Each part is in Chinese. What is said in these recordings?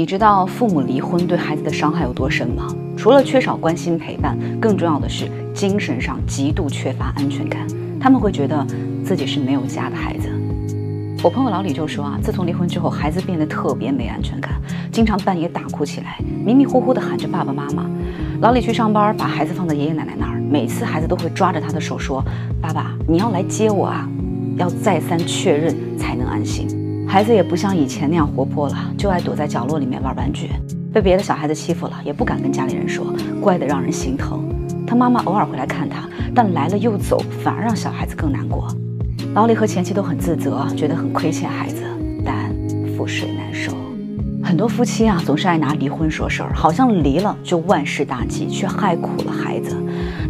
你知道父母离婚对孩子的伤害有多深吗？除了缺少关心陪伴，更重要的是精神上极度缺乏安全感。他们会觉得自己是没有家的孩子。我朋友老李就说啊，自从离婚之后，孩子变得特别没安全感，经常半夜大哭起来，迷迷糊糊的喊着爸爸妈妈。老李去上班，把孩子放在爷爷奶奶那儿，每次孩子都会抓着他的手说：“爸爸，你要来接我啊！”要再三确认才能安心。孩子也不像以前那样活泼了，就爱躲在角落里面玩玩具。被别的小孩子欺负了，也不敢跟家里人说，乖得让人心疼。他妈妈偶尔会来看他，但来了又走，反而让小孩子更难过。老李和前妻都很自责，觉得很亏欠孩子，但覆水难收。很多夫妻啊，总是爱拿离婚说事儿，好像离了就万事大吉，却害苦了孩子。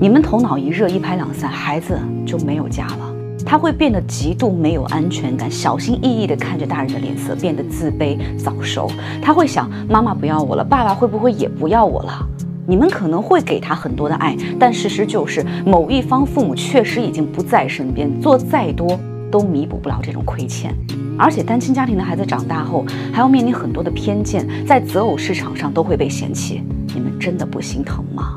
你们头脑一热，一拍两散，孩子就没有家了。他会变得极度没有安全感，小心翼翼地看着大人的脸色，变得自卑早熟。他会想：妈妈不要我了，爸爸会不会也不要我了？你们可能会给他很多的爱，但事实就是某一方父母确实已经不在身边，做再多都弥补不了这种亏欠。而且单亲家庭的孩子长大后还要面临很多的偏见，在择偶市场上都会被嫌弃。你们真的不心疼吗？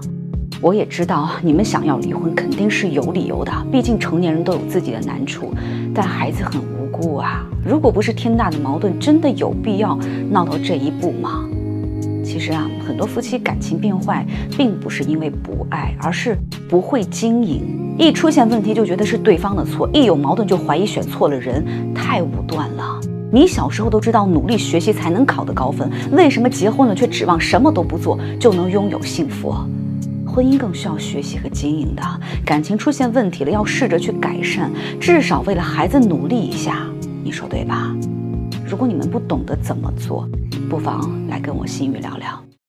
我也知道你们想要离婚肯定是有理由的，毕竟成年人都有自己的难处，但孩子很无辜啊。如果不是天大的矛盾，真的有必要闹到这一步吗？其实啊，很多夫妻感情变坏，并不是因为不爱，而是不会经营。一出现问题就觉得是对方的错，一有矛盾就怀疑选错了人，太武断了。你小时候都知道努力学习才能考得高分，为什么结婚了却指望什么都不做就能拥有幸福？婚姻更需要学习和经营的，感情出现问题了要试着去改善，至少为了孩子努力一下，你说对吧？如果你们不懂得怎么做，不妨来跟我心语聊聊。